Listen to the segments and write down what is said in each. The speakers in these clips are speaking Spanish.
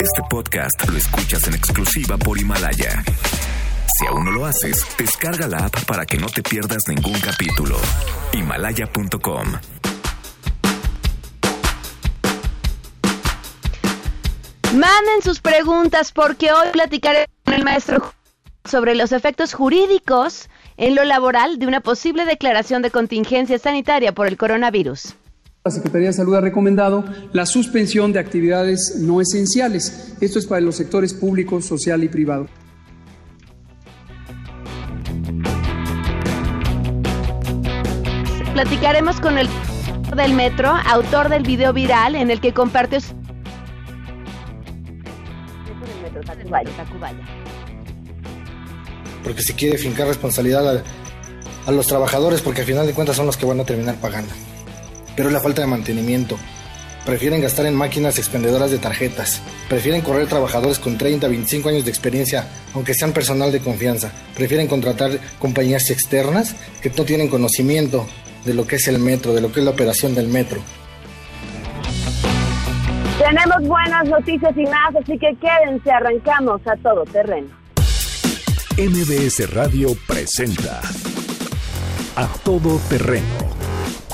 Este podcast lo escuchas en exclusiva por Himalaya. Si aún no lo haces, descarga la app para que no te pierdas ningún capítulo. Himalaya.com Manden sus preguntas porque hoy platicaré con el maestro sobre los efectos jurídicos en lo laboral de una posible declaración de contingencia sanitaria por el coronavirus. La Secretaría de Salud ha recomendado la suspensión de actividades no esenciales. Esto es para los sectores público, social y privado. Platicaremos con el del metro, autor del video viral en el que compartió porque se quiere fincar responsabilidad a, los trabajadores porque al final de cuentas son los que van a terminar pagando. Pero es la falta de mantenimiento. Prefieren gastar en máquinas expendedoras de tarjetas. Prefieren correr trabajadores con 30, 25 años de experiencia, aunque sean personal de confianza. Prefieren contratar compañías externas que no tienen conocimiento de lo que es el metro, de lo que es la operación del metro. Tenemos buenas noticias y más, así que quédense, arrancamos a todo terreno. MBS Radio presenta A Todo Terreno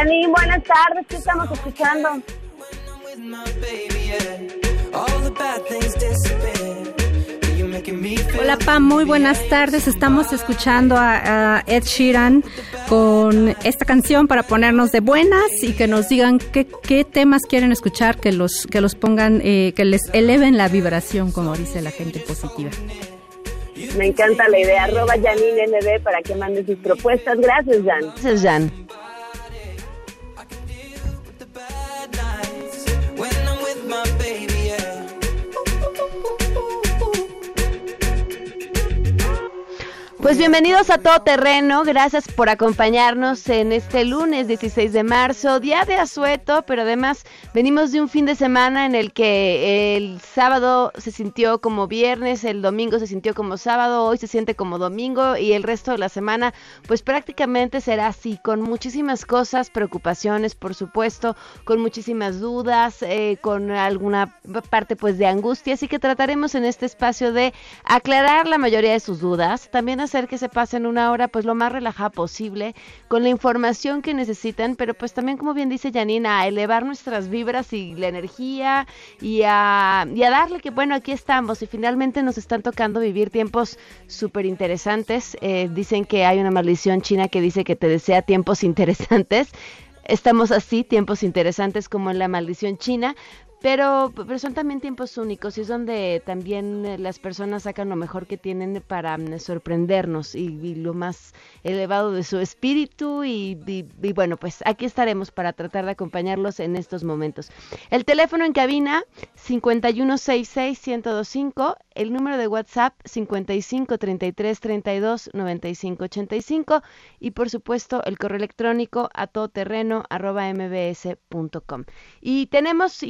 Janine, buenas tardes. ¿Qué estamos escuchando? Hola Pam, muy buenas tardes. Estamos escuchando a, Ed Sheeran con esta canción para ponernos de buenas y que nos digan qué, qué temas quieren escuchar, que los que los pongan, eh, que les eleven la vibración, como dice la gente positiva. Me encanta la idea. Arroba Janine NB para que mande sus propuestas. Gracias, Jan. Gracias, Jan. Pues bienvenidos a Todo Terreno, gracias por acompañarnos en este lunes 16 de marzo, día de asueto, pero además venimos de un fin de semana en el que el sábado se sintió como viernes, el domingo se sintió como sábado, hoy se siente como domingo y el resto de la semana pues prácticamente será así, con muchísimas cosas, preocupaciones por supuesto, con muchísimas dudas, eh, con alguna parte pues de angustia, así que trataremos en este espacio de aclarar la mayoría de sus dudas, también hacer que se pasen una hora pues lo más relajada posible, con la información que necesitan, pero pues también como bien dice Janina, a elevar nuestras vibras y la energía y a, y a darle que bueno, aquí estamos y finalmente nos están tocando vivir tiempos súper interesantes. Eh, dicen que hay una maldición china que dice que te desea tiempos interesantes estamos así, tiempos interesantes como en la maldición china, pero, pero son también tiempos únicos y es donde también eh, las personas sacan lo mejor que tienen para mm, sorprendernos y, lo más elevado de su espíritu y, bueno, pues aquí estaremos para tratar de acompañarlos en estos momentos. El teléfono en cabina 5166125, el número de WhatsApp 5533329585 y por supuesto el correo electrónico a todoterreno arroba mbs.com. Y tenemos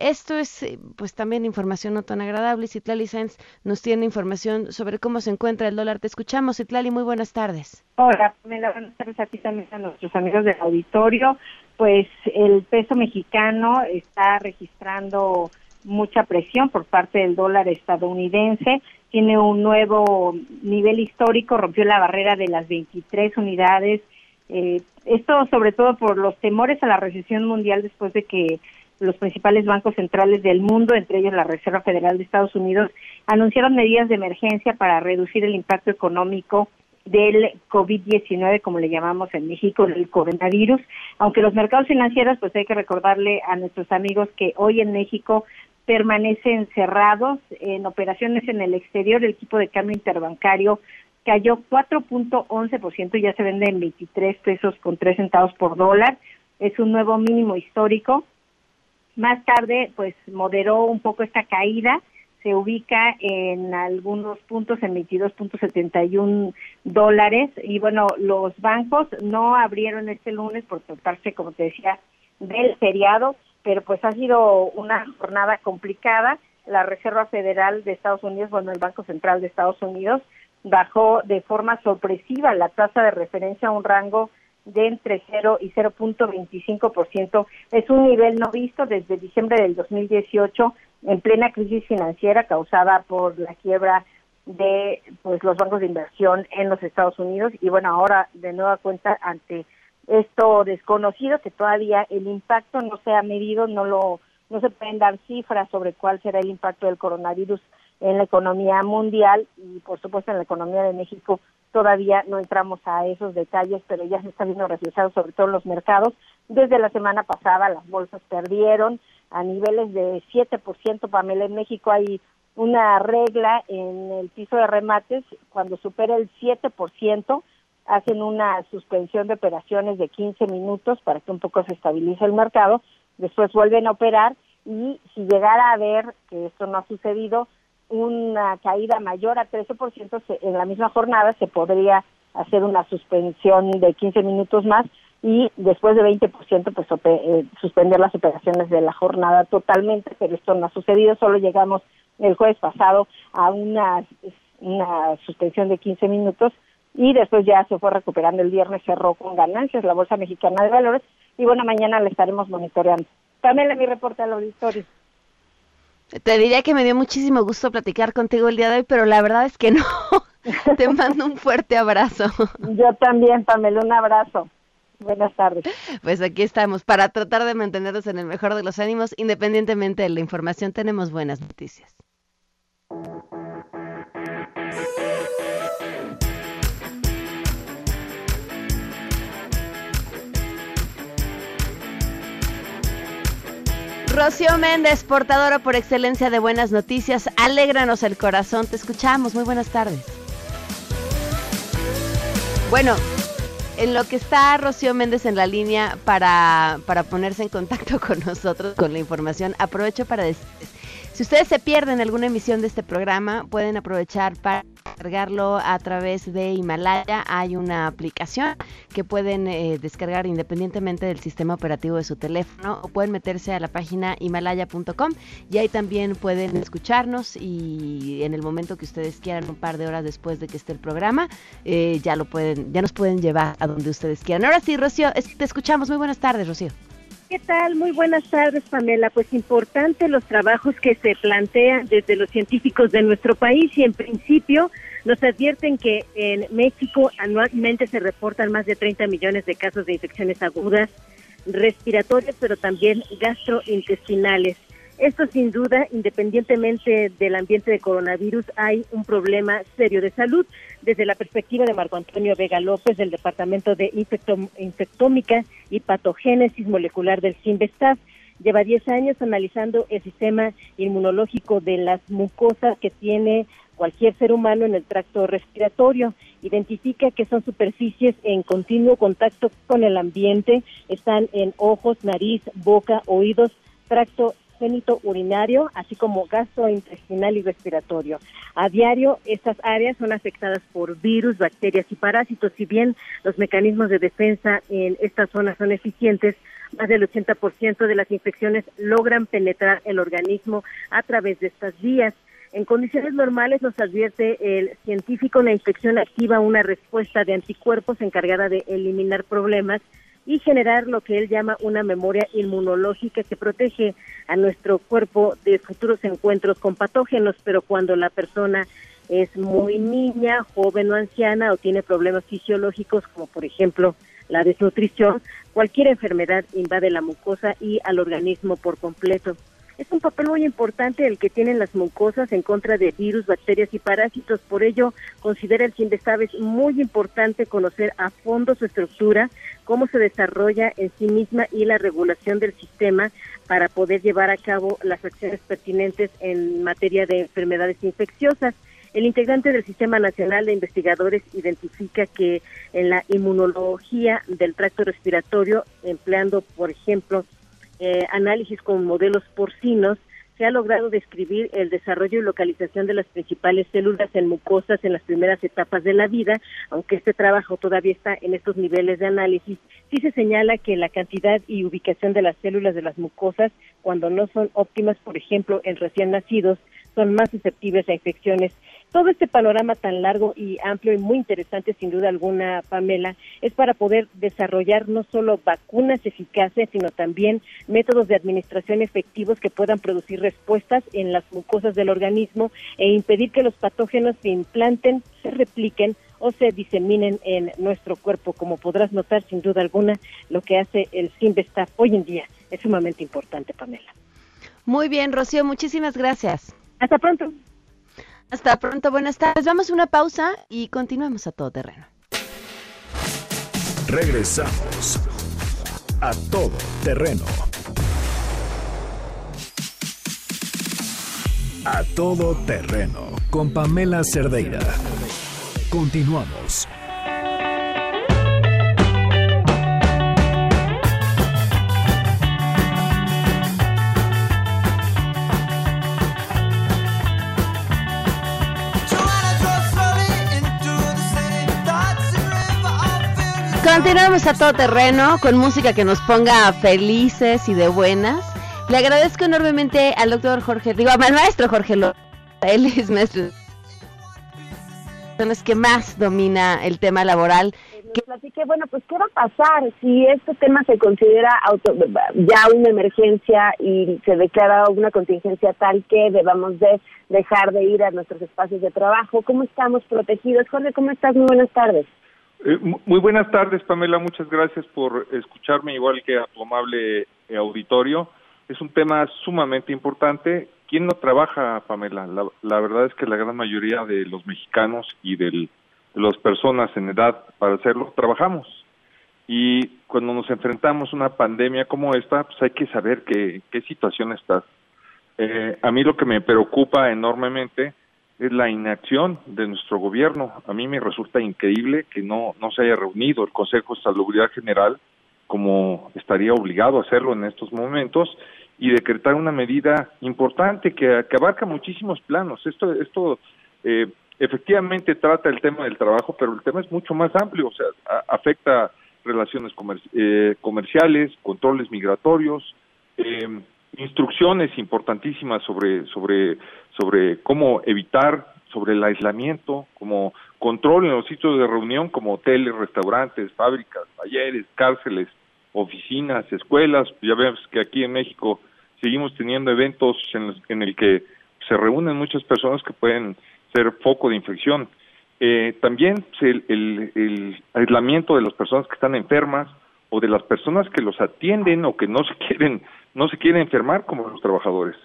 esto es eh, pues también información no tan agradable. Citlali Sáenz nos tiene información sobre cómo se encuentra el dólar. Te escuchamos, Citlali, muy buenas tardes. Hola, buenas tardes a ti también a nuestros amigos del auditorio. Pues el peso mexicano está registrando mucha presión por parte del dólar estadounidense. Tiene un nuevo nivel histórico, rompió la barrera de las 23 unidades. Eh, esto sobre todo por los temores a la recesión mundial después de que los principales bancos centrales del mundo, entre ellos la Reserva Federal de Estados Unidos, anunciaron medidas de emergencia para reducir el impacto económico del COVID-19, como le llamamos en México, el coronavirus. Aunque los mercados financieros, pues hay que recordarle a nuestros amigos que hoy en México permanecen cerrados. En operaciones en el exterior, el tipo de cambio interbancario cayó 4.11% y ya se vende en 23 pesos con 3 centavos por dólar. Es un nuevo mínimo histórico. Más tarde, pues moderó un poco esta caída se ubica en algunos puntos en 22.71 dólares y bueno, los bancos no abrieron este lunes por tratarse, como te decía, del feriado, pero pues ha sido una jornada complicada. La Reserva Federal de Estados Unidos, bueno, el Banco Central de Estados Unidos, bajó de forma sorpresiva la tasa de referencia a un rango de entre 0 y 0.25%. Es un nivel no visto desde diciembre del 2018 en plena crisis financiera causada por la quiebra de pues los bancos de inversión en los Estados Unidos y bueno ahora de nueva cuenta ante esto desconocido que todavía el impacto no se ha medido no lo no se pueden dar cifras sobre cuál será el impacto del coronavirus en la economía mundial y por supuesto en la economía de México todavía no entramos a esos detalles pero ya se está viendo reflejado sobre todo en los mercados. Desde la semana pasada las bolsas perdieron a niveles de 7%, Pamela, en México hay una regla en el piso de remates, cuando supera el 7%, hacen una suspensión de operaciones de 15 minutos para que un poco se estabilice el mercado, después vuelven a operar y si llegara a ver que esto no ha sucedido, una caída mayor a 13% en la misma jornada se podría hacer una suspensión de 15 minutos más y después de 20% pues eh, suspender las operaciones de la jornada totalmente, pero esto no ha sucedido, solo llegamos el jueves pasado a una, una suspensión de 15 minutos y después ya se fue recuperando el viernes, cerró con ganancias la Bolsa Mexicana de Valores y bueno, mañana le estaremos monitoreando. Pamela, mi reporte al auditorio. Te diría que me dio muchísimo gusto platicar contigo el día de hoy, pero la verdad es que no. Te mando un fuerte abrazo. Yo también, Pamela, un abrazo. Buenas tardes. Pues aquí estamos para tratar de mantenernos en el mejor de los ánimos. Independientemente de la información, tenemos buenas noticias. Rocío Méndez, portadora por excelencia de buenas noticias, alégranos el corazón, te escuchamos, muy buenas tardes. Bueno, en lo que está Rocío Méndez en la línea para, para ponerse en contacto con nosotros con la información, aprovecho para decirles si ustedes se pierden alguna emisión de este programa, pueden aprovechar para descargarlo a través de Himalaya. Hay una aplicación que pueden eh, descargar independientemente del sistema operativo de su teléfono o pueden meterse a la página himalaya.com y ahí también pueden escucharnos y en el momento que ustedes quieran, un par de horas después de que esté el programa, eh, ya lo pueden, ya nos pueden llevar a donde ustedes quieran. Ahora sí, Rocío, te escuchamos. Muy buenas tardes, Rocío. ¿Qué tal? Muy buenas tardes, Pamela. Pues importante los trabajos que se plantean desde los científicos de nuestro país y en principio nos advierten que en México anualmente se reportan más de 30 millones de casos de infecciones agudas, respiratorias, pero también gastrointestinales. Esto sin duda, independientemente del ambiente de coronavirus, hay un problema serio de salud. Desde la perspectiva de Marco Antonio Vega López, del Departamento de Infectómica y Patogénesis Molecular del CIMBESTAF, lleva 10 años analizando el sistema inmunológico de las mucosas que tiene cualquier ser humano en el tracto respiratorio. Identifica que son superficies en continuo contacto con el ambiente, están en ojos, nariz, boca, oídos, tracto urinario, así como gastrointestinal y respiratorio. A diario, estas áreas son afectadas por virus, bacterias y parásitos. Si bien los mecanismos de defensa en estas zonas son eficientes, más del 80% de las infecciones logran penetrar el organismo a través de estas vías. En condiciones normales nos advierte el científico la infección activa una respuesta de anticuerpos encargada de eliminar problemas y generar lo que él llama una memoria inmunológica que protege a nuestro cuerpo de futuros encuentros con patógenos, pero cuando la persona es muy niña, joven o anciana o tiene problemas fisiológicos como por ejemplo la desnutrición, cualquier enfermedad invade la mucosa y al organismo por completo. Es un papel muy importante el que tienen las mucosas en contra de virus, bacterias y parásitos. Por ello, considera el CINDESTAB es muy importante conocer a fondo su estructura, cómo se desarrolla en sí misma y la regulación del sistema para poder llevar a cabo las acciones pertinentes en materia de enfermedades infecciosas. El integrante del Sistema Nacional de Investigadores identifica que en la inmunología del tracto respiratorio, empleando, por ejemplo, eh, análisis con modelos porcinos, se ha logrado describir el desarrollo y localización de las principales células en mucosas en las primeras etapas de la vida, aunque este trabajo todavía está en estos niveles de análisis, sí se señala que la cantidad y ubicación de las células de las mucosas, cuando no son óptimas, por ejemplo, en recién nacidos, son más susceptibles a infecciones todo este panorama tan largo y amplio y muy interesante, sin duda alguna, Pamela, es para poder desarrollar no solo vacunas eficaces, sino también métodos de administración efectivos que puedan producir respuestas en las mucosas del organismo e impedir que los patógenos se implanten, se repliquen o se diseminen en nuestro cuerpo. Como podrás notar, sin duda alguna, lo que hace el SIMBESTAF hoy en día es sumamente importante, Pamela. Muy bien, Rocío, muchísimas gracias. Hasta pronto. Hasta pronto, buenas tardes. Vamos a una pausa y continuamos a todo terreno. Regresamos a todo terreno. A todo terreno con Pamela Cerdeira. Continuamos. Continuamos a todo terreno con música que nos ponga felices y de buenas. Le agradezco enormemente al doctor Jorge, digo, al maestro Jorge López. Él es maestro. Son los que más domina el tema laboral. Así que bueno, pues ¿qué va a pasar si este tema se considera ya una emergencia y se declara una contingencia tal que debamos de dejar de ir a nuestros espacios de trabajo? ¿Cómo estamos protegidos? Jorge, ¿cómo estás? Muy buenas tardes. Eh, muy buenas tardes, Pamela. Muchas gracias por escucharme, igual que a tu amable eh, auditorio. Es un tema sumamente importante. ¿Quién no trabaja, Pamela? La, verdad es que la gran mayoría de los mexicanos y de las personas en edad para hacerlo, trabajamos. Y cuando nos enfrentamos a una pandemia como esta, pues hay que saber qué, qué situación está. Eh, a mí lo que me preocupa enormemente es la inacción de nuestro gobierno. A mí me resulta increíble que no, no se haya reunido el Consejo de Salubridad General como estaría obligado a hacerlo en estos momentos y decretar una medida importante que, que abarca muchísimos planos. Esto, esto eh, efectivamente trata el tema del trabajo, pero el tema es mucho más amplio, o sea, afecta relaciones eh, comerciales, controles migratorios, eh, instrucciones importantísimas sobre, sobre, sobre cómo evitar, sobre el aislamiento, como control en los sitios de reunión como hoteles, restaurantes, fábricas, talleres, cárceles, oficinas, escuelas. Ya vemos que aquí en México seguimos teniendo eventos en, en el que se reúnen muchas personas que pueden ser foco de infección. Eh, también el, el, el aislamiento de las personas que están enfermas o de las personas que los atienden o que no se quieren no se quieren enfermar como los trabajadores.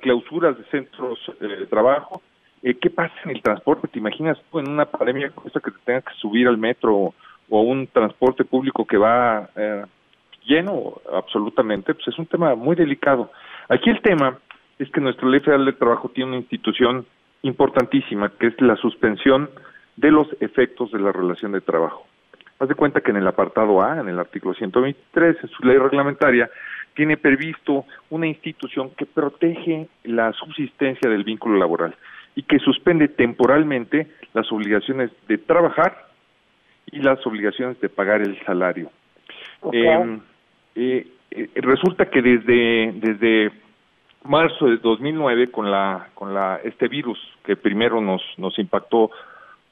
Clausuras de centros eh, de trabajo. Eh, ¿Qué pasa en el transporte? ¿Te imaginas tú en una pandemia como esta que te tengas que subir al metro o, a un transporte público que va eh, lleno absolutamente? Pues es un tema muy delicado. Aquí el tema es que nuestra Ley Federal de Trabajo tiene una institución importantísima, que es la suspensión de los efectos de la relación de trabajo. Haz de cuenta que en el apartado A, en el artículo 123, en su ley reglamentaria, tiene previsto una institución que protege la subsistencia del vínculo laboral y que suspende temporalmente las obligaciones de trabajar y las obligaciones de pagar el salario. Em, eh, eh, resulta que desde desde marzo de 2009 con la con la este virus que primero nos nos impactó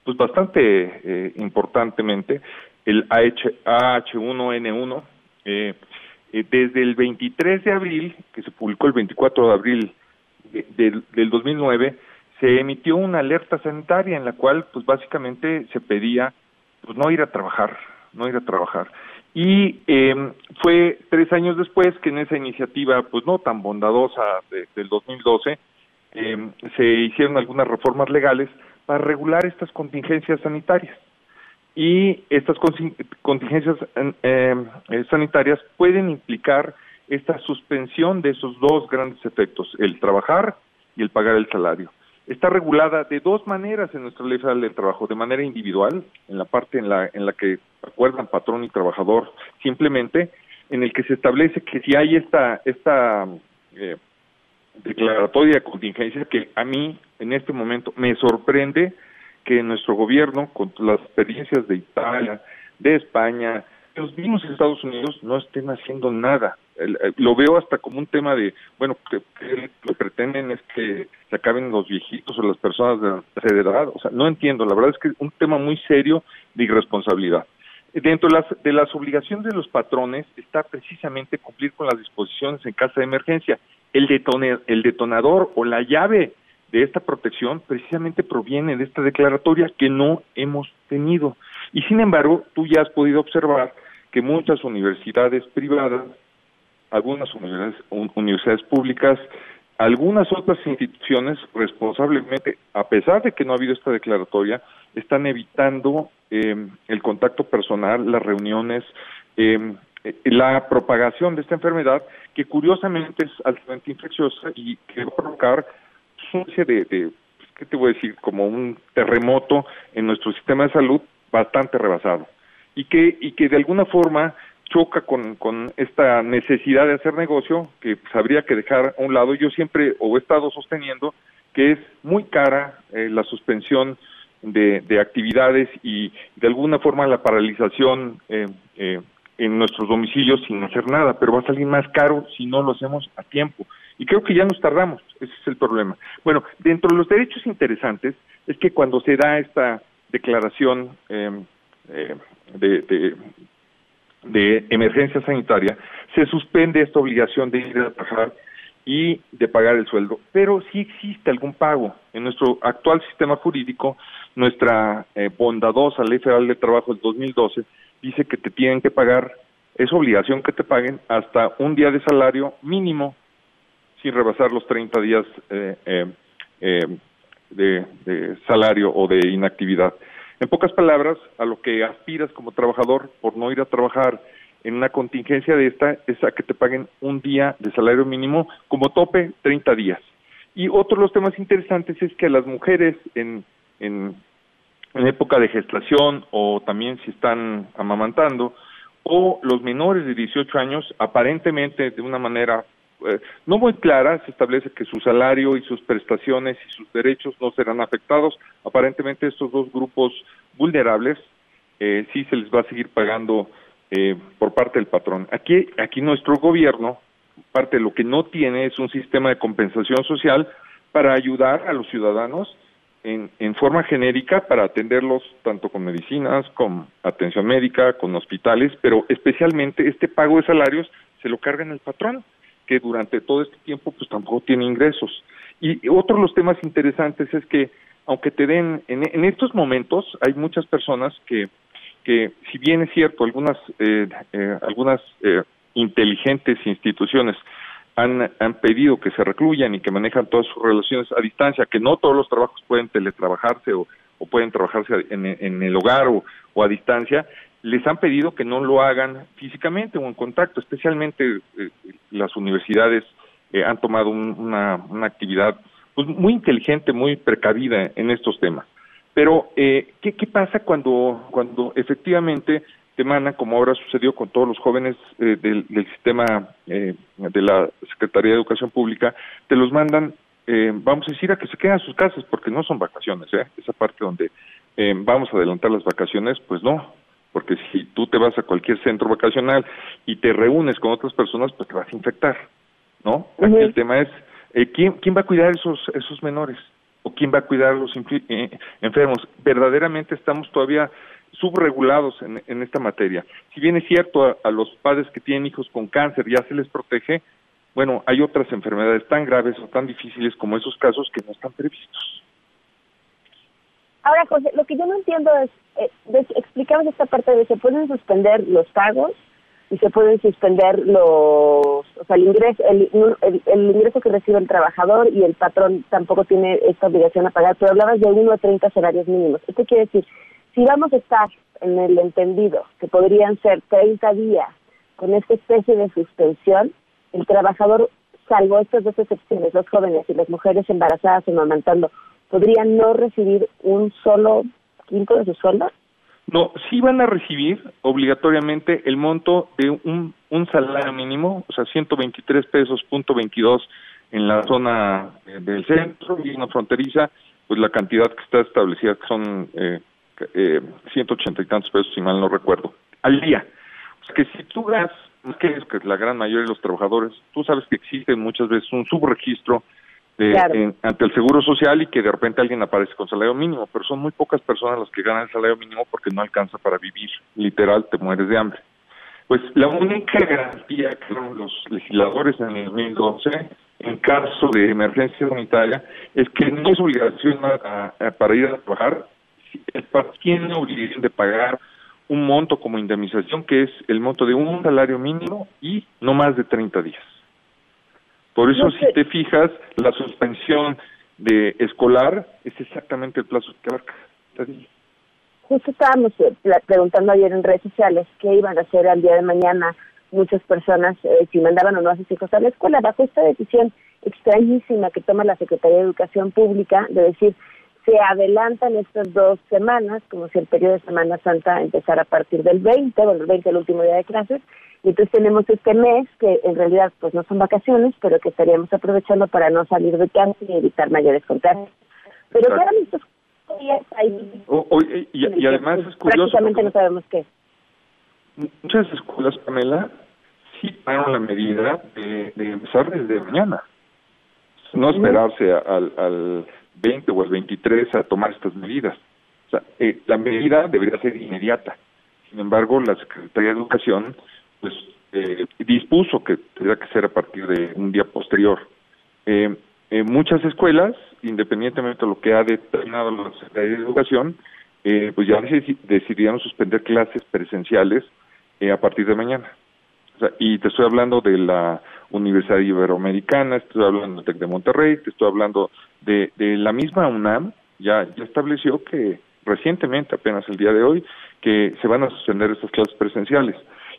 pues bastante eh, importantemente el AH1N1 eh, eh, desde el 23 de abril, que se publicó el 24 de abril del, del 2009, se emitió una alerta sanitaria en la cual, pues básicamente se pedía, pues no ir a trabajar, no ir a trabajar. Y eh, fue tres años después que en esa iniciativa, pues no tan bondadosa del 2012, eh, se hicieron algunas reformas legales para regular estas contingencias sanitarias. Y estas contingencias eh, sanitarias pueden implicar esta suspensión de esos dos grandes efectos, el trabajar y el pagar el salario. Está regulada de dos maneras en nuestra ley federal del trabajo, de manera individual, en la parte en la, en la que acuerdan patrón y trabajador simplemente, en el que se establece que si hay esta, esta eh, declaratoria de contingencia, que a mí en este momento me sorprende que nuestro gobierno, con las experiencias de Italia, de España, los mismos Estados Unidos no estén haciendo nada. Eh, lo veo hasta como un tema de, bueno, que, lo que pretenden es que se acaben los viejitos o las personas de la edad. O sea, no entiendo. La verdad es que es un tema muy serio de irresponsabilidad. Dentro de las, de las obligaciones de los patrones está precisamente cumplir con las disposiciones en caso de emergencia. El, el detonador o la llave de esta protección precisamente proviene de esta declaratoria que no hemos tenido. Y sin embargo, tú ya has podido observar que muchas universidades privadas, algunas universidades, públicas, algunas otras instituciones responsablemente, a pesar de que no ha habido esta declaratoria, están evitando em, el contacto personal, las reuniones, eh, la propagación de esta enfermedad, que curiosamente es altamente infecciosa y que va a provocar especie de, de, ¿qué te voy a decir? Como un terremoto en nuestro sistema de salud bastante rebasado y que, y que de alguna forma choca con, con esta necesidad de hacer negocio que pues, habría que dejar a un lado. Yo siempre o he estado sosteniendo que es muy cara eh, la suspensión de, de, actividades y de alguna forma la paralización eh, eh, en nuestros domicilios sin hacer nada, pero va a salir más caro si no lo hacemos a tiempo. Y creo que ya nos tardamos, ese es el problema. Bueno, dentro de los derechos interesantes es que cuando se da esta declaración eh, de, de, emergencia sanitaria, se suspende esta obligación de ir a trabajar y de pagar el sueldo. Pero sí existe algún pago. En nuestro actual sistema jurídico, nuestra eh, bondadosa Ley Federal de Trabajo del 2012 dice que te tienen que pagar, es obligación que te paguen hasta un día de salario mínimo sin rebasar los 30 días eh, de, de salario o de inactividad. En pocas palabras, a lo que aspiras como trabajador por no ir a trabajar en una contingencia de esta es a que te paguen un día de salario mínimo como tope 30 días. Y otro de los temas interesantes es que a las mujeres en, en, en época de gestación o también si están amamantando o los menores de 18 años aparentemente de una manera eh, no muy clara, se establece que su salario y sus prestaciones y sus derechos no serán afectados. Aparentemente estos dos grupos vulnerables eh, sí se les va a seguir pagando eh, por parte del patrón. Aquí, aquí nuestro gobierno, parte de lo que no tiene es un sistema de compensación social para ayudar a los ciudadanos en, en forma genérica para atenderlos tanto con medicinas, con atención médica, con hospitales, pero especialmente este pago de salarios se lo carga en el patrón que durante todo este tiempo pues tampoco tiene ingresos. Y otro de los temas interesantes es que aunque te den, en, estos momentos hay muchas personas que, que si bien es cierto, algunas, eh, eh, algunas eh, inteligentes instituciones han, han pedido que se recluyan y que manejan todas sus relaciones a distancia, que no todos los trabajos pueden teletrabajarse o, o pueden trabajarse en, en el hogar o, o a distancia, les han pedido que no lo hagan físicamente o en contacto, especialmente eh, las universidades eh, han tomado una, una, actividad pues, muy inteligente, muy precavida en estos temas. Pero, eh, ¿qué, ¿qué, pasa cuando, cuando efectivamente te mandan, como ahora sucedió con todos los jóvenes del, del, sistema de la Secretaría de Educación Pública, te los mandan, vamos a decir, a que se queden a sus casas, porque no son vacaciones, esa parte donde vamos a adelantar las vacaciones, pues no, porque si tú te vas a cualquier centro vacacional y te reúnes con otras personas, pues te vas a infectar, ¿no? Aquí el tema es, eh, ¿quién, ¿quién va a cuidar esos, esos menores? ¿O quién va a cuidar a los eh, enfermos? Verdaderamente estamos todavía subregulados en, en esta materia. Si bien es cierto, a, a los padres que tienen hijos con cáncer ya se les protege, bueno, hay otras enfermedades tan graves o tan difíciles como esos casos que no están previstos. Ahora, José, lo que yo no entiendo es, eh, explicamos esta parte de se pueden suspender los pagos, y se pueden suspender los, o sea, el ingreso, el, ingreso que recibe el trabajador y el patrón tampoco tiene esta obligación a pagar, pero hablabas de 1 a 30 salarios mínimos. Esto quiere decir, si vamos a estar en el entendido que podrían ser 30 días con esta especie de suspensión, el trabajador, salvo estas dos excepciones, los jóvenes y las mujeres embarazadas o amamantando, podrían no recibir un solo quinto de su sueldo? No, sí van a recibir obligatoriamente el monto de un, un salario mínimo, o sea, 123 pesos punto 22 en la zona eh, del centro y en la fronteriza, pues la cantidad que está establecida que son eh, eh, 180 y tantos pesos, si mal no recuerdo, al día. O sea, que si tú das, que es la gran mayoría de los trabajadores, tú sabes que existe muchas veces un subregistro ante el Seguro Social y que de repente alguien aparece con salario mínimo, pero son muy pocas personas las que ganan el salario mínimo porque no alcanza para vivir, literal, te mueres de hambre. Pues la única garantía que dieron los legisladores en el 2012 en caso de emergencia sanitaria es que no es obligación para ir a trabajar, tiene obligación de pagar un monto como indemnización que es el monto de un salario mínimo y no más de 30 días. Por eso, si te fijas, la suspensión de escolar es exactamente el plazo que abarca. Justo estábamos eh, preguntando ayer en redes sociales qué iban a hacer al día de mañana muchas personas, eh, si mandaban o no a sus hijos a la escuela, bajo esta decisión extrañísima que toma la Secretaría de Educación Pública de decir se adelantan estas dos semanas, como si el periodo de Semana Santa empezara a partir del 20, bueno, el 20 el último día de clases, y entonces tenemos este mes que en realidad pues no son vacaciones, pero que estaríamos aprovechando para no salir de casa y evitar mayores contagios. Pero quedan estos días ahí. y, además es curioso. Prácticamente no sabemos qué. Muchas escuelas, Pamela, sí tomaron la medida de, de empezar desde mañana. No esperarse al, al 20 o el 23 a tomar estas medidas. O sea, eh, la medida debería ser inmediata. Sin embargo, la Secretaría de Educación pues eh, dispuso que tendría que ser a partir de un día posterior. Eh, en muchas escuelas, independientemente de lo que ha determinado la Secretaría de Educación, eh, pues ya decidieron suspender clases presenciales eh, a partir de mañana. O sea, y te estoy hablando de la Universidad Iberoamericana, estoy hablando del TEC de Monterrey, te estoy hablando de, la misma UNAM, ya, ya estableció que recientemente, apenas el día de hoy, que se van a suspender estas clases presenciales.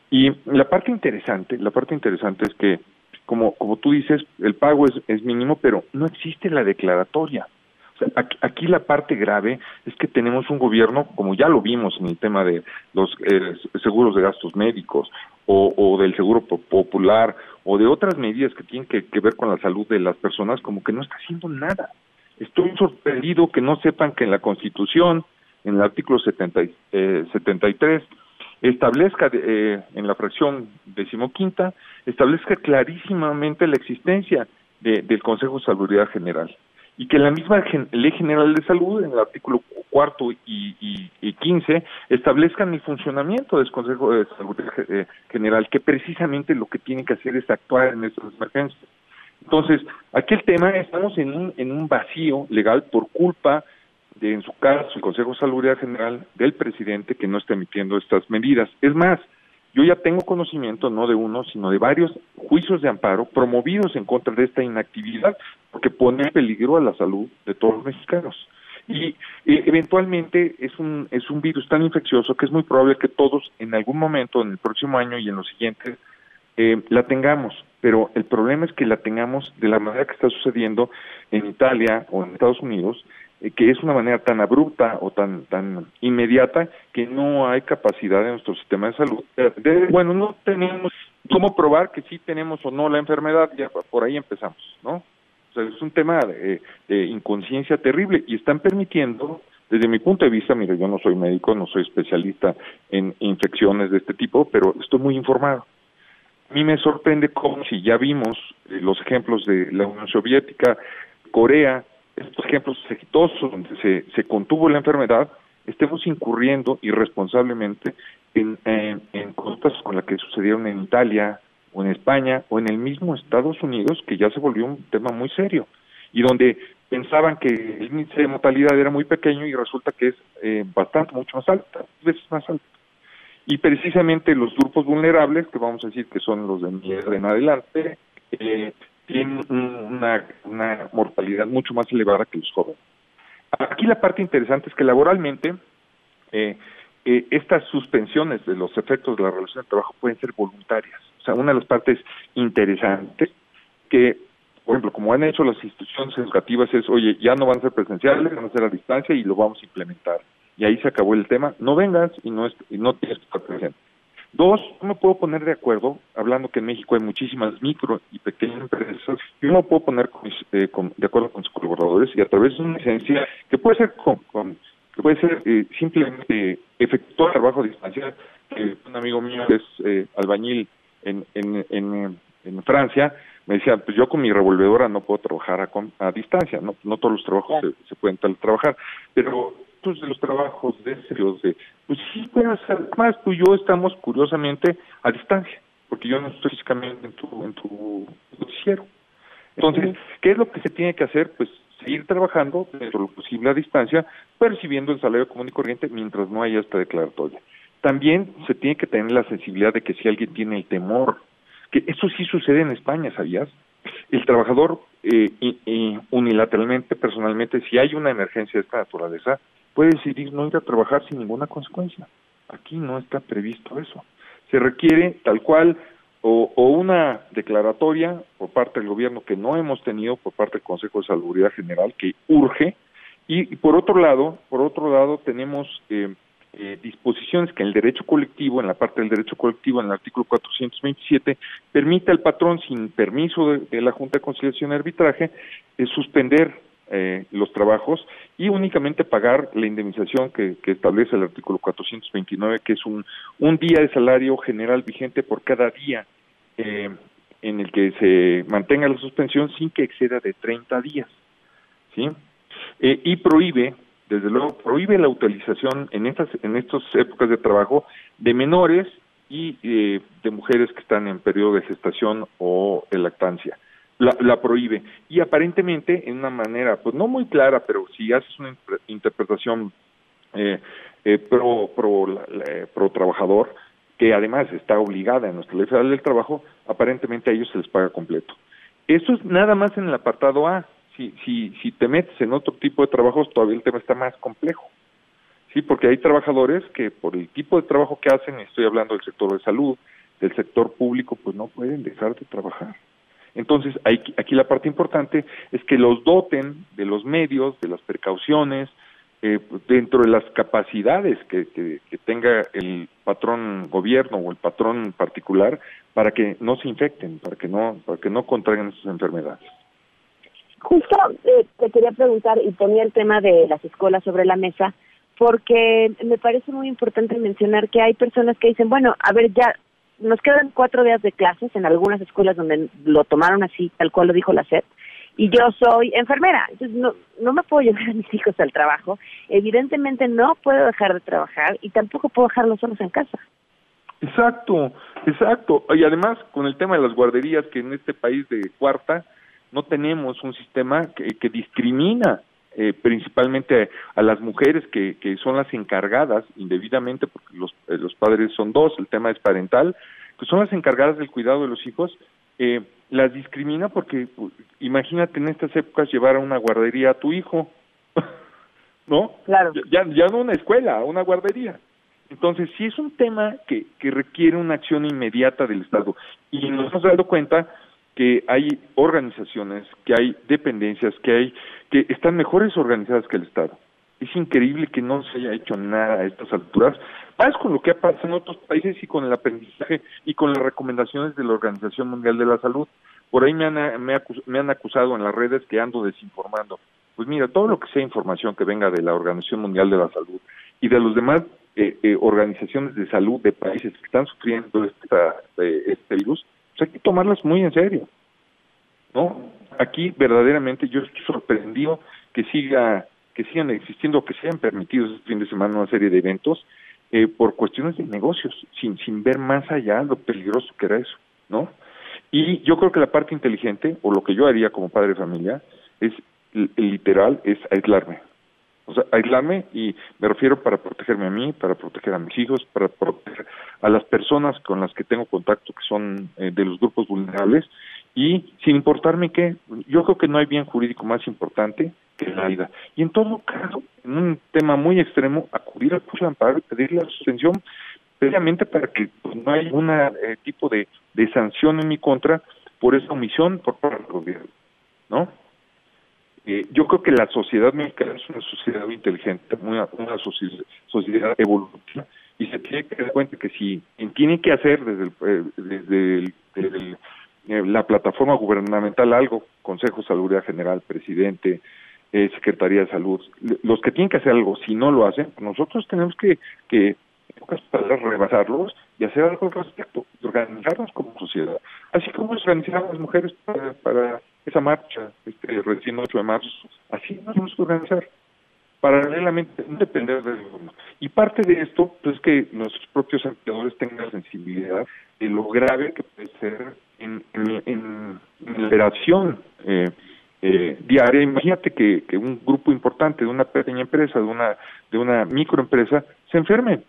Y la parte interesante, la parte interesante es que, como, como tú dices, el pago es, es mínimo, pero no existe la declaratoria. O sea, aquí, la parte grave es que tenemos un gobierno, como ya lo vimos en el tema de los eh, seguros de gastos médicos o, del seguro popular o de otras medidas que tienen que, ver con la salud de las personas, como que no está haciendo nada. Estoy sorprendido que no sepan que en la Constitución, en el artículo 70, eh, 73, establezca eh, en la fracción decimoquinta, establezca clarísimamente la existencia del Consejo de Salud General y que la misma Ley General de Salud, en el artículo cuarto y, y, quince, establezcan el funcionamiento del Consejo de Salud eh, General, que precisamente lo que tiene que hacer es actuar en estas emergencias. Entonces, aquí el tema, estamos en un, en un vacío legal por culpa de, en su caso, el Consejo de Salud General del presidente que no está emitiendo estas medidas. Es más, yo ya tengo conocimiento no de uno, sino de varios juicios de amparo promovidos en contra de esta inactividad, porque pone en peligro a la salud de todos los mexicanos. Y eventualmente es un, es un virus tan infeccioso que es muy probable que todos en algún momento, en el próximo año y en los siguientes, eh, la tengamos. Pero el problema es que la tengamos de la manera que está sucediendo en Italia o en Estados Unidos, eh, que es una manera tan abrupta o tan tan inmediata que no hay capacidad en nuestro sistema de salud. Eh, bueno, no tenemos cómo probar que sí tenemos o no la enfermedad, ya por ahí empezamos, ¿no? O sea, es un tema de, inconsciencia terrible y están permitiendo, desde mi punto de vista, mire, yo no soy médico, no soy especialista en infecciones de este tipo, pero estoy muy informado. A mí me sorprende cómo si ya vimos eh, los ejemplos de la Unión Soviética, Corea, estos ejemplos exitosos donde se, se contuvo la enfermedad, estemos incurriendo irresponsablemente en, en, cosas con las que sucedieron en Italia o en España o en el mismo Estados Unidos, que ya se volvió un tema muy serio y donde pensaban que el índice de mortalidad era muy pequeño y resulta que es eh, bastante, mucho más alto, veces más alto. Y precisamente los grupos vulnerables, que vamos a decir que son los de mi en adelante, eh, tienen una, una mortalidad mucho más elevada que los jóvenes. Aquí la parte interesante es que laboralmente eh, eh, estas suspensiones de los efectos de la relación de trabajo pueden ser voluntarias. O sea, una de las partes interesantes que, por ejemplo, como han hecho las instituciones educativas es, oye, ya no van a ser presenciales, van a ser a distancia y lo vamos a implementar. Y ahí se acabó el tema. No vengas y no, y no tienes que estar presente. Dos, no me puedo poner de acuerdo, hablando que en México hay muchísimas micro y pequeñas empresas, yo no puedo poner eh, de acuerdo con sus colaboradores y a través de una licencia que puede ser con, que puede ser eh, simplemente efectuar trabajo a distancia. un amigo mío que es eh, albañil en, en, en, en, Francia me decía, pues yo con mi revolvedora no puedo trabajar a, a distancia, no, no todos los trabajos se, se pueden trabajar, pero de los trabajos de serios de pues sí pueden hacer más tú y yo estamos curiosamente a distancia porque yo no estoy físicamente en tu en tu noticiero. Entonces qué es lo que se tiene que hacer pues seguir trabajando dentro de lo posible a distancia percibiendo el salario común y corriente mientras no haya esta declaratoria. También se tiene que tener la sensibilidad de que si alguien tiene el temor que eso sí sucede en España sabías el trabajador eh, unilateralmente, personalmente, si hay una emergencia de esta naturaleza, puede decidir no ir a trabajar sin ninguna consecuencia. Aquí no está previsto eso. Se requiere tal cual o, una declaratoria por parte del gobierno que no hemos tenido por parte del Consejo de Salubridad General que urge y, por otro lado, por otro lado tenemos eh, eh, disposiciones que en el derecho colectivo, en la parte del derecho colectivo, en el artículo 427, permite al patrón, sin permiso de, la Junta de Conciliación y Arbitraje, eh, suspender eh, los trabajos y únicamente pagar la indemnización que, establece el artículo 429, que es un, un día de salario general vigente por cada día eh, en el que se mantenga la suspensión sin que exceda de 30 días. ¿sí? Eh, y prohíbe, desde luego, prohíbe la utilización en estas, en estas épocas de trabajo de menores y eh, de mujeres que están en periodo de gestación o de lactancia la, prohíbe. Y aparentemente, en una manera, pues no muy clara, pero si haces una interpretación eh, eh, pro, pro, pro trabajador, que además está obligada en nuestra ley federal del trabajo, aparentemente a ellos se les paga completo. Eso es nada más en el apartado A. Si, si, si te metes en otro tipo de trabajos, todavía el tema está más complejo. Sí, porque hay trabajadores que por el tipo de trabajo que hacen, estoy hablando del sector de salud, del sector público, pues no pueden dejar de trabajar. Entonces, aquí la parte importante es que los doten de los medios, de las precauciones, eh, dentro de las capacidades que, tenga el patrón gobierno o el patrón particular para que no se infecten, para que no, para que no contraigan esas enfermedades. Justo eh, te quería preguntar y ponía el tema de las escuelas sobre la mesa porque me parece muy importante mencionar que hay personas que dicen, bueno, a ver, ya nos quedan cuatro días de clases en algunas escuelas donde lo tomaron así, tal cual lo dijo la SED, y yo soy enfermera, entonces no, no me puedo llevar a mis hijos al trabajo, evidentemente no puedo dejar de trabajar y tampoco puedo dejarlos solos en casa. Exacto, exacto. Y además, con el tema de las guarderías, que en este país de cuarta no tenemos un sistema que, que discrimina eh, principalmente a las mujeres que, que son las encargadas indebidamente, porque los, eh, los padres son dos, el tema es parental, que son las encargadas del cuidado de los hijos, eh, las discrimina porque imagínate en estas épocas llevar a una guardería a tu hijo, ¿no? Claro. Ya, ya no una escuela, una guardería. Entonces, sí es un tema que, que requiere una acción inmediata del Estado. Y nos hemos dado cuenta que hay organizaciones, que hay dependencias, que hay que están mejores organizadas que el Estado. Es increíble que no se haya hecho nada a estas alturas, más con lo que ha pasado en otros países y con el aprendizaje y con las recomendaciones de la Organización Mundial de la Salud. Por ahí me han, me, han acusado en las redes que ando desinformando. Pues mira, todo lo que sea información que venga de la Organización Mundial de la Salud y de los demás eh, eh, organizaciones de salud de países que están sufriendo esta, eh, este virus, pues hay que tomarlas muy en serio. ¿No? Aquí verdaderamente yo estoy sorprendido que siga que sigan existiendo, que se hayan permitido este fin de semana una serie de eventos eh, por cuestiones de negocios, sin, sin ver más allá lo peligroso que era eso, ¿no? Y yo creo que la parte inteligente, o lo que yo haría como padre de familia, es literal, es aislarme. O sea, aislarme y me refiero para protegerme a mí, para proteger a mis hijos, para proteger a las personas con las que tengo contacto que son eh, de los grupos vulnerables y sin importarme qué, yo creo que no hay bien jurídico más importante que la vida. Y en todo caso, en un tema muy extremo, acudir al juez amparo y pedir la suspensión previamente para que pues, no haya un eh, tipo de, de sanción en mi contra por esa omisión por parte del gobierno, ¿no? Eh, yo creo que la sociedad mexicana es una sociedad inteligente, una, una sociedad, evolutiva, y se tiene que dar cuenta que si tiene que hacer desde, eh, desde, eh, la plataforma gubernamental algo, Consejo de Salud General, presidente, Secretaría de Salud, los que tienen que hacer algo, si no lo hacen, nosotros tenemos que, que rebasarlos y hacer algo al respecto, organizarnos como sociedad, así como organizar a las mujeres para, para esa marcha, este recién 8 de marzo, así nos vamos a organizar, paralelamente, no depender del gobierno. Y parte de esto, pues, es que nuestros propios empleadores tengan sensibilidad de lo grave que puede ser en, en, en, la operación eh, eh, diaria. Imagínate que, que un grupo importante de una pequeña empresa, de una, de una microempresa, se enfermen.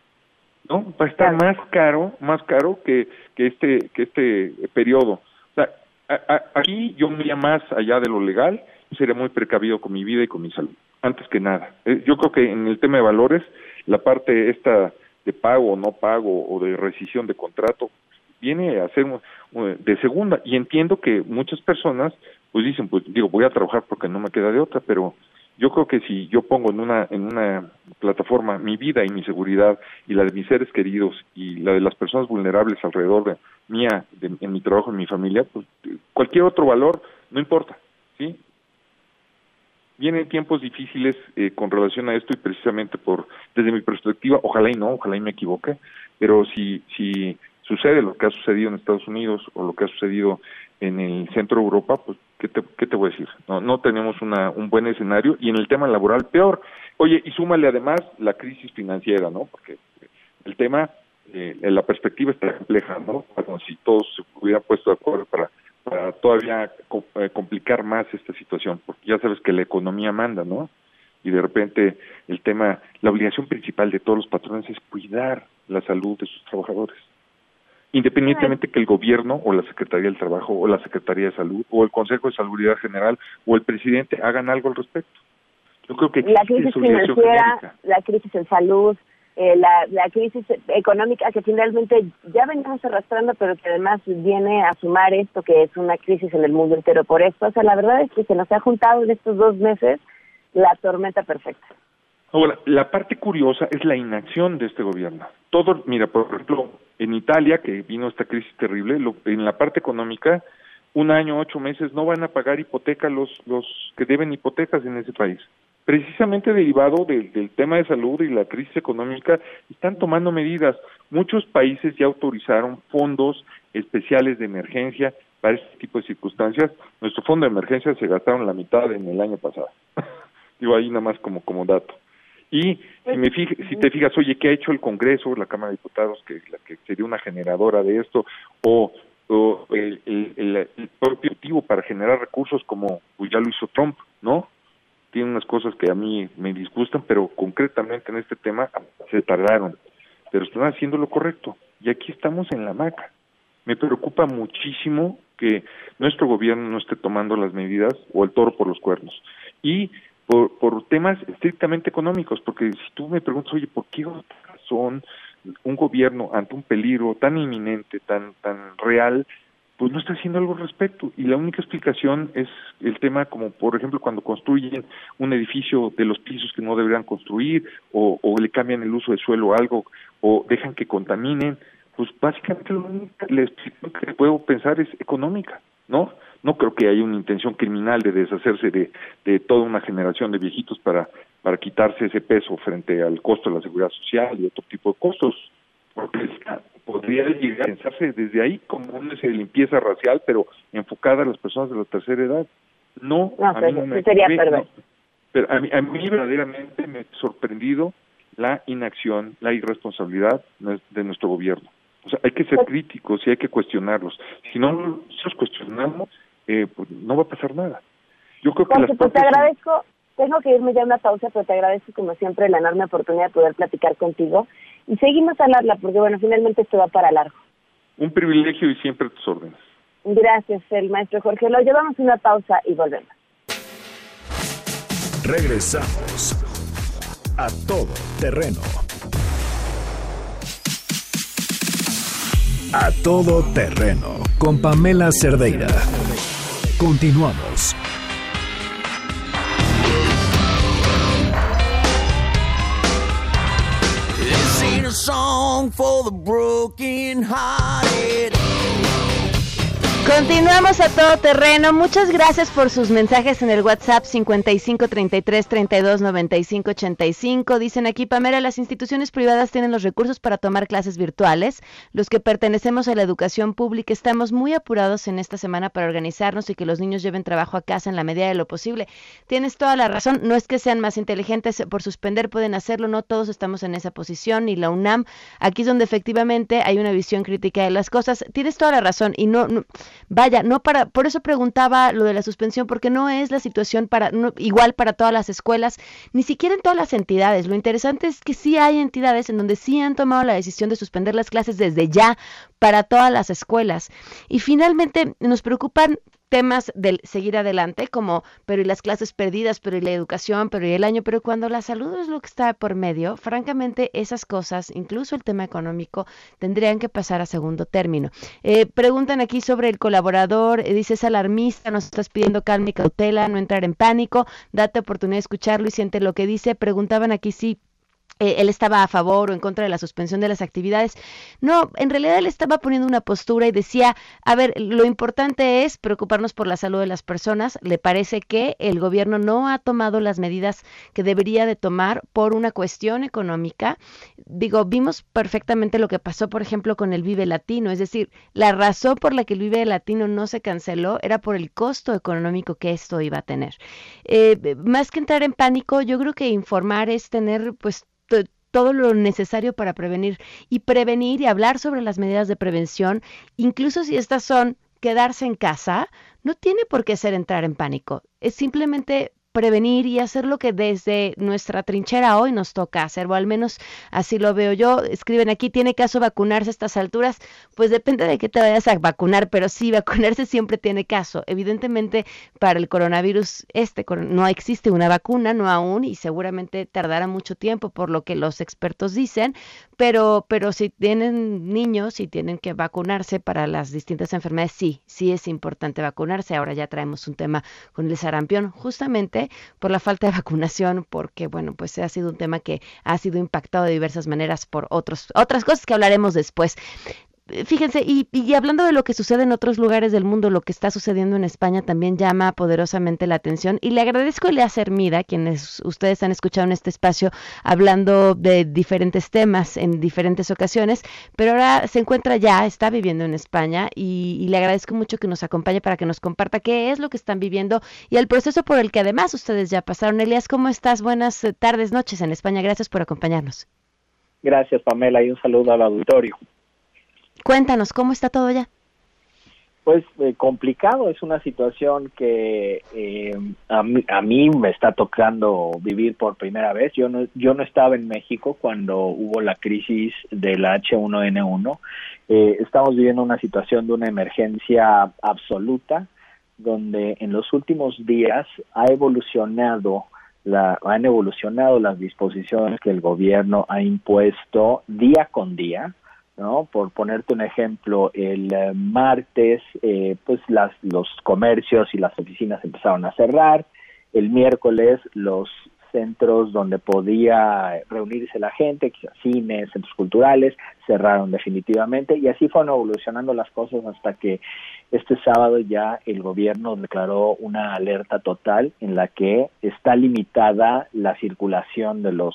¿no? Va a estar más caro, más caro que, que este, que este periodo aquí yo me más allá de lo legal, sería muy precavido con mi vida y con mi salud, antes que nada. Eh, yo creo que en el tema de valores, la parte esta de pago o no pago o de rescisión de contrato viene a ser de segunda y entiendo que muchas personas pues dicen pues digo voy a trabajar porque no me queda de otra pero yo creo que si yo pongo en una en una plataforma mi vida y mi seguridad y la de mis seres queridos y la de las personas vulnerables alrededor de mía en mi trabajo en mi familia pues cualquier otro valor no importa sí vienen tiempos difíciles eh, con relación a esto y precisamente por desde mi perspectiva ojalá y no ojalá y me equivoque pero si si sucede lo que ha sucedido en Estados Unidos o lo que ha sucedido en el centro de Europa, pues, ¿qué te, qué te voy a decir? No, no tenemos una, un buen escenario y en el tema laboral peor. Oye, y súmale además la crisis financiera, ¿no? Porque el tema, eh, la perspectiva está compleja, ¿no? Como si todos se hubieran puesto de acuerdo para, para todavía eh, complicar más esta situación, porque ya sabes que la economía manda, ¿no? Y de repente el tema, la obligación principal de todos los patrones es cuidar la salud de sus trabajadores independientemente que el gobierno o la Secretaría del Trabajo o la Secretaría de Salud o el Consejo de Salud General o el presidente hagan algo al respecto. Yo creo que la crisis financiera, la crisis en salud, eh, la, la crisis económica que finalmente ya venimos arrastrando, pero que además viene a sumar esto que es una crisis en el mundo entero por esto. O sea, la verdad es que se nos ha juntado en estos dos meses la tormenta perfecta. Ahora, la parte curiosa es la inacción de este gobierno. Todo, mira, por ejemplo, en Italia, que vino esta crisis terrible, en la parte económica, un año, ocho meses, no van a pagar hipoteca los, los que deben hipotecas en ese país. Precisamente derivado del tema de salud y la crisis económica, están tomando medidas. Muchos países ya autorizaron fondos especiales de emergencia para este tipo de circunstancias. Nuestro fondo de emergencia se gastaron la mitad en el año pasado. Digo ahí nada más como, como dato. Y si, me si te fijas, oye, ¿qué ha hecho el Congreso, la Cámara de Diputados, que, que sería una generadora de esto, o, el, el, propio motivo para generar recursos como ya lo hizo Trump, ¿no? Tiene unas cosas que a mí me disgustan, pero concretamente en este tema se tardaron, pero están haciendo lo correcto. Y aquí estamos en la maca. Me preocupa muchísimo que nuestro gobierno no esté tomando las medidas o el toro por los cuernos. Y por, por temas estrictamente económicos, porque si tú me preguntas, oye, ¿por qué razón un gobierno ante un peligro tan inminente, tan, tan real, pues no está haciendo algo al respecto. Y la única explicación es el tema como, por ejemplo, cuando construyen un edificio de los pisos que no deberían construir, o, o le cambian el uso de suelo a algo, o dejan que contaminen, pues básicamente la única explicación que puedo pensar es económica, ¿no? No creo que haya una intención criminal de deshacerse de, de toda una generación de viejitos para, para quitarse ese peso frente al costo de la seguridad social y otro tipo de costos. Porque podría llegar a pensarse desde ahí como una de limpieza racial, pero enfocada a las personas de la tercera edad. No, a mí no me, sería pero a mí, a mí verdaderamente me ha sorprendido la inacción, la irresponsabilidad de nuestro gobierno. O sea, hay que ser pues críticos y hay que cuestionarlos. Si no los cuestionamos, eh, pues no va a pasar nada. Yo creo que pues te agradezco, Tengo que irme ya a una pausa, pero te agradezco como siempre la enorme oportunidad de poder platicar contigo y seguimos a hablarla porque bueno, finalmente esto va para largo. Un privilegio y siempre tus órdenes. Gracias, el maestro Jorge. Lo llevamos una pausa y volvemos. Regresamos a todo terreno. A todo terreno con Pamela Cerdeira. Continuamos. This ain't a song for the broken hearted. Continuamos a todo terreno. Muchas gracias por sus mensajes en el WhatsApp 55 33 32 95 85. Dicen aquí, Pamela, las instituciones privadas tienen los recursos para tomar clases virtuales. Los que pertenecemos a la educación pública estamos muy apurados en esta semana para organizarnos y que los niños lleven trabajo a casa en la medida de lo posible. Tienes toda la razón. No es que sean más inteligentes por suspender, pueden hacerlo. No todos estamos en esa posición. Y la UNAM, aquí es donde efectivamente hay una visión crítica de las cosas. Tienes toda la razón. Y no, no Vaya, no para, por eso preguntaba lo de la suspensión, porque no es la situación para igual para todas las escuelas, ni siquiera en todas las entidades. Lo interesante es que sí hay entidades en donde sí han tomado la decisión de suspender las clases desde ya para todas las escuelas. Y finalmente nos preocupan temas del seguir adelante, como, pero y las clases perdidas, pero y la educación, pero y el año, pero cuando la salud es lo que está por medio, francamente esas cosas, incluso el tema económico, tendrían que pasar a segundo término. Eh, preguntan aquí sobre el colaborador, eh, dice es alarmista, nos estás pidiendo calma y cautela, no entrar en pánico, date oportunidad de escucharlo y siente lo que dice. Preguntaban aquí si eh, él estaba a favor o en contra de la suspensión de las actividades. No, en realidad él estaba poniendo una postura y decía, a ver, lo importante es preocuparnos por la salud de las personas. Le parece que el gobierno no ha tomado las medidas que debería de tomar por una cuestión económica. Digo, vimos perfectamente lo que pasó, por ejemplo, con el Vive Latino. Es decir, la razón por la que el Vive Latino no se canceló era por el costo económico que esto iba a tener. Eh, más que entrar en pánico, yo creo que informar es tener, pues, todo lo necesario para prevenir y prevenir y hablar sobre las medidas de prevención, incluso si estas son quedarse en casa, no tiene por qué ser entrar en pánico. Es simplemente prevenir y hacer lo que desde nuestra trinchera hoy nos toca hacer, o al menos así lo veo yo. Escriben aquí, ¿tiene caso vacunarse a estas alturas? Pues depende de qué te vayas a vacunar, pero sí, vacunarse siempre tiene caso. Evidentemente, para el coronavirus, este no existe una vacuna, no aún, y seguramente tardará mucho tiempo, por lo que los expertos dicen, pero, pero si tienen niños y tienen que vacunarse para las distintas enfermedades, sí, sí es importante vacunarse. Ahora ya traemos un tema con el sarampión, justamente por la falta de vacunación, porque, bueno, pues ha sido un tema que ha sido impactado de diversas maneras por otros, otras cosas que hablaremos después fíjense, y, y, hablando de lo que sucede en otros lugares del mundo, lo que está sucediendo en España también llama poderosamente la atención. Y le agradezco a Elea Sermida, quienes ustedes han escuchado en este espacio hablando de diferentes temas en diferentes ocasiones, pero ahora se encuentra ya, está viviendo en España y, y le agradezco mucho que nos acompañe para que nos comparta qué es lo que están viviendo y el proceso por el que además ustedes ya pasaron. Elías, ¿cómo estás? Buenas eh, tardes, noches en España. Gracias por acompañarnos. Gracias, Pamela, y un saludo al auditorio. Cuéntanos, ¿cómo está todo ya? Pues eh, complicado, es una situación que eh, a, mí, me está tocando vivir por primera vez. Yo no, yo no estaba en México cuando hubo la crisis del H1N1. Eh, estamos viviendo una situación de una emergencia absoluta, donde en los últimos días ha evolucionado la, han evolucionado las disposiciones que el gobierno ha impuesto día con día ¿no? Por ponerte un ejemplo, el eh, martes, eh, pues las, los comercios y las oficinas empezaron a cerrar, el miércoles los centros donde podía reunirse la gente, cines, centros culturales, cerraron definitivamente y así fueron evolucionando las cosas hasta que este sábado ya el gobierno declaró una alerta total en la que está limitada la circulación de los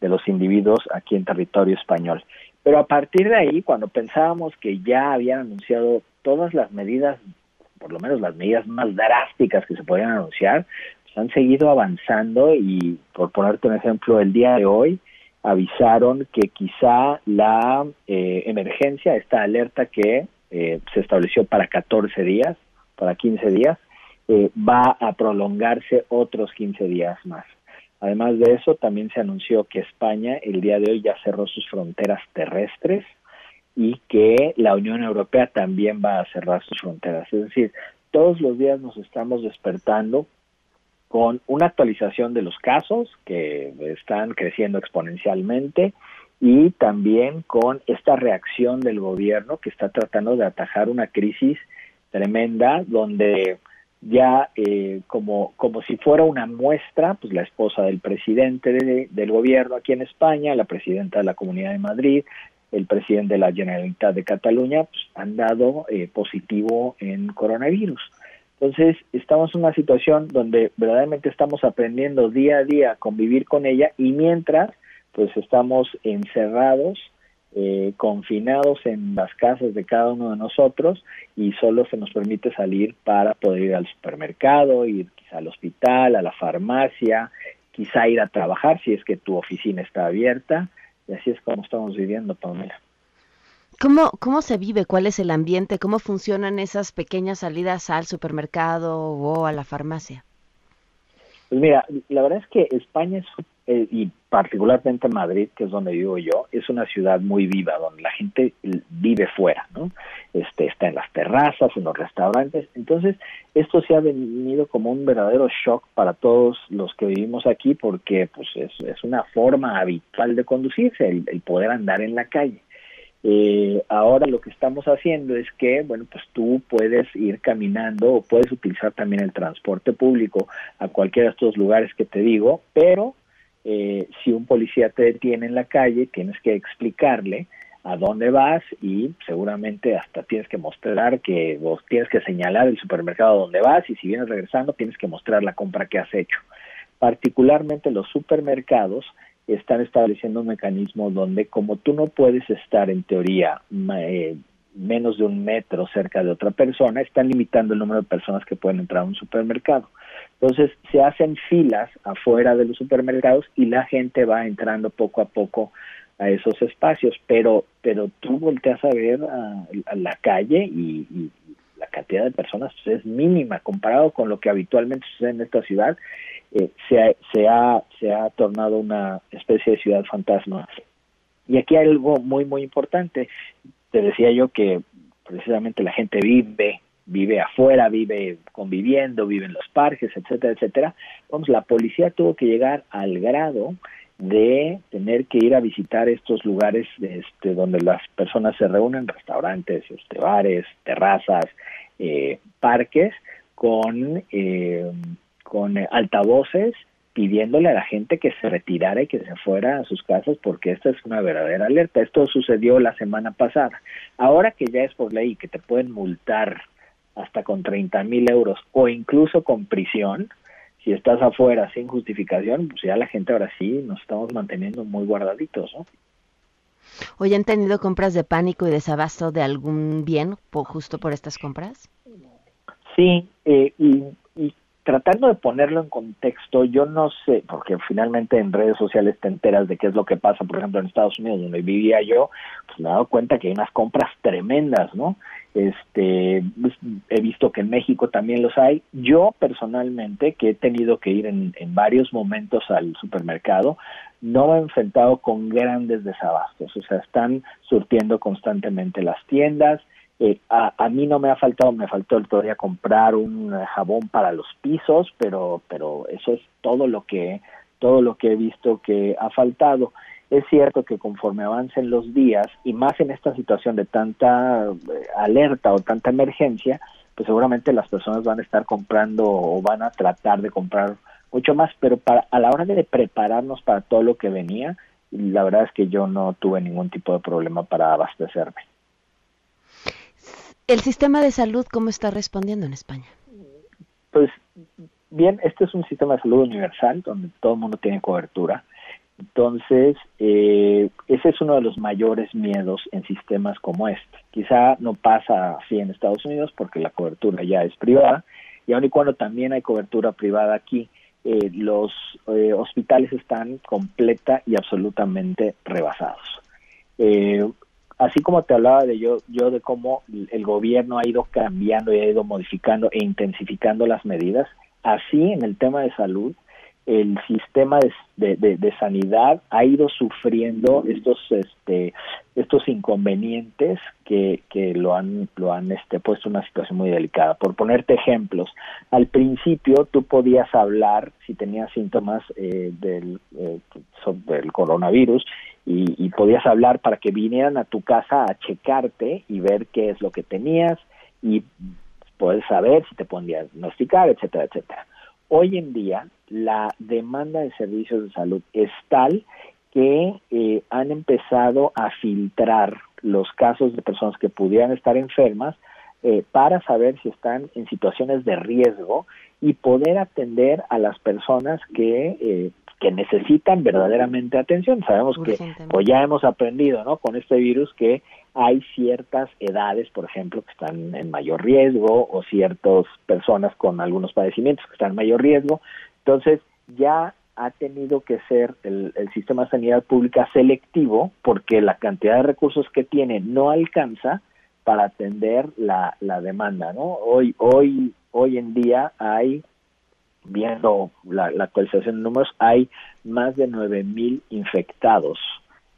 de los individuos aquí en territorio español. Pero a partir de ahí, cuando pensábamos que ya habían anunciado todas las medidas, por lo menos las medidas más drásticas que se podían anunciar, pues han seguido avanzando y, por ponerte un ejemplo, el día de hoy avisaron que quizá la eh, emergencia, esta alerta que eh, se estableció para 14 días, para 15 días, eh, va a prolongarse otros 15 días más. Además de eso, también se anunció que España el día de hoy ya cerró sus fronteras terrestres y que la Unión Europea también va a cerrar sus fronteras. Es decir, todos los días nos estamos despertando con una actualización de los casos que están creciendo exponencialmente y también con esta reacción del gobierno que está tratando de atajar una crisis tremenda donde ya eh, como, como si fuera una muestra, pues la esposa del presidente del gobierno aquí en España, la presidenta de la Comunidad de Madrid, el presidente de la Generalitat de Cataluña, pues, han dado eh, positivo en coronavirus. Entonces, estamos en una situación donde verdaderamente estamos aprendiendo día a día a convivir con ella y mientras, pues estamos encerrados eh, confinados en las casas de cada uno de nosotros y solo se nos permite salir para poder ir al supermercado, ir quizá al hospital, a la farmacia, quizá ir a trabajar si es que tu oficina está abierta y así es como estamos viviendo, Pamela. ¿Cómo, ¿Cómo se vive? ¿Cuál es el ambiente? ¿Cómo funcionan esas pequeñas salidas al supermercado o a la farmacia? Pues mira, la verdad es que España es eh, y particularmente Madrid, que es donde vivo yo, es una ciudad muy viva, donde la gente vive fuera, ¿no? Este, está en las terrazas, en los restaurantes. Entonces, esto se ha venido como un verdadero shock para todos los que vivimos aquí, porque pues es, es una forma habitual de conducirse, el, el poder andar en la calle. Eh, ahora lo que estamos haciendo es que, bueno, pues tú puedes ir caminando o puedes utilizar también el transporte público a cualquiera de estos lugares que te digo, pero eh, si un policía te detiene en la calle, tienes que explicarle a dónde vas y seguramente hasta tienes que mostrar que vos tienes que señalar el supermercado donde vas y si vienes regresando tienes que mostrar la compra que has hecho. Particularmente los supermercados están estableciendo un mecanismo donde como tú no puedes estar en teoría eh, menos de un metro cerca de otra persona, están limitando el número de personas que pueden entrar a un supermercado. Entonces se hacen filas afuera de los supermercados y la gente va entrando poco a poco a esos espacios, pero pero tú volteas a ver a, la calle y, la cantidad de personas pues, es mínima comparado con lo que habitualmente sucede en esta ciudad. Eh, se, ha, se, ha, se ha tornado una especie de ciudad fantasma. Y aquí hay algo muy, muy importante. Te decía yo que precisamente la gente vive vive afuera, vive conviviendo, vive en los parques, etcétera, etcétera. Vamos, la policía tuvo que llegar al grado de tener que ir a visitar estos lugares este, donde las personas se reúnen, restaurantes, este, bares, terrazas, eh, parques, con, eh, con altavoces pidiéndole a la gente que se retirara y que se fuera a sus casas porque esta es una verdadera alerta. Esto sucedió la semana pasada. Ahora que ya es por ley que te pueden multar hasta con 30 mil euros o incluso con prisión, si estás afuera sin justificación, pues ya la gente ahora sí nos estamos manteniendo muy guardaditos, ¿no? ¿Hoy han tenido compras de pánico y desabasto de algún bien justo por estas compras? Sí, eh, y, y tratando de ponerlo en contexto, yo no sé, porque finalmente en redes sociales te enteras de qué es lo que pasa, por ejemplo, en Estados Unidos, donde vivía yo, pues me he dado cuenta que hay unas compras tremendas, ¿no? Este, pues, he visto que en México también los hay. Yo personalmente, que he tenido que ir en, en varios momentos al supermercado, no me he enfrentado con grandes desabastos, o sea, están surtiendo constantemente las tiendas, eh, a, a, mí no me ha faltado, me faltó el día comprar un jabón para los pisos, pero, pero eso es todo lo que, todo lo que he visto que ha faltado. Es cierto que conforme avancen los días y más en esta situación de tanta eh, alerta o tanta emergencia, pues seguramente las personas van a estar comprando o van a tratar de comprar mucho más, pero para a la hora de prepararnos para todo lo que venía, la verdad es que yo no tuve ningún tipo de problema para abastecerme. ¿El sistema de salud cómo está respondiendo en España? Pues bien, este es un sistema de salud universal donde todo el mundo tiene cobertura. Entonces, eh, ese es uno de los mayores miedos en sistemas como este. Quizá no pasa así en Estados Unidos porque la cobertura ya es privada y aun y cuando también hay cobertura privada aquí, eh, los eh, hospitales están completa y absolutamente rebasados. Eh, así como te hablaba de yo, yo de cómo el gobierno ha ido cambiando y ha ido modificando e intensificando las medidas, así en el tema de salud, el sistema de, de, sanidad ha ido sufriendo estos este estos inconvenientes que, que lo han lo han este puesto en una situación muy delicada por ponerte ejemplos al principio tú podías hablar si tenías síntomas eh, del eh, del coronavirus y, podías hablar para que vinieran a tu casa a checarte y ver qué es lo que tenías y poder saber si te pueden diagnosticar, etcétera, etcétera. Hoy en día la demanda de servicios de salud es tal que eh, han empezado a filtrar los casos de personas que pudieran estar enfermas eh, para saber si están en situaciones de riesgo y poder atender a las personas que eh, que necesitan verdaderamente atención. Sabemos que, o ya hemos aprendido, ¿no? Con este virus que hay ciertas edades, por ejemplo, que están en mayor riesgo o ciertas personas con algunos padecimientos que están en mayor riesgo. Entonces, ya ha tenido que ser el, sistema de sanidad pública selectivo porque la cantidad de recursos que tiene no alcanza para atender la, la demanda, ¿no? Hoy, hoy, hoy en día hay viendo la, actualización de números, hay más de 9.000 infectados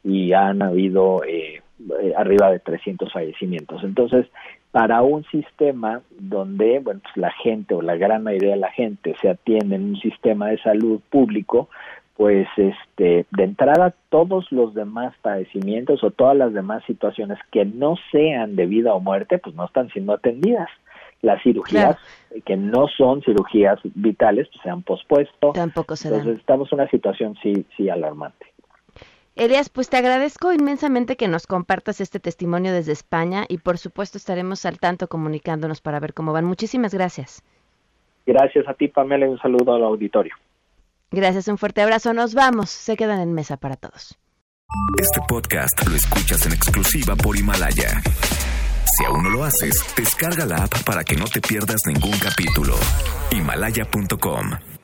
y han habido eh, eh, arriba de 300 fallecimientos. Entonces, para un sistema donde bueno, pues la gente o la gran mayoría de la gente se atiende en un sistema de salud público, pues este de entrada todos los demás padecimientos o todas las demás situaciones que no sean de vida o muerte, pues no están siendo atendidas las cirugías que no son cirugías vitales pues, se han pospuesto. Tampoco se Entonces estamos en una situación sí, sí alarmante. Elias, pues te agradezco inmensamente que nos compartas este testimonio desde España y por supuesto estaremos al tanto comunicándonos para ver cómo van. Muchísimas gracias. Gracias a ti, Pamela, y un saludo al auditorio. Gracias, un fuerte abrazo. Nos vamos. Se quedan en mesa para todos. Este podcast lo escuchas en exclusiva por Himalaya. Si aún no lo haces, descarga la app para que no te pierdas ningún capítulo. Himalaya.com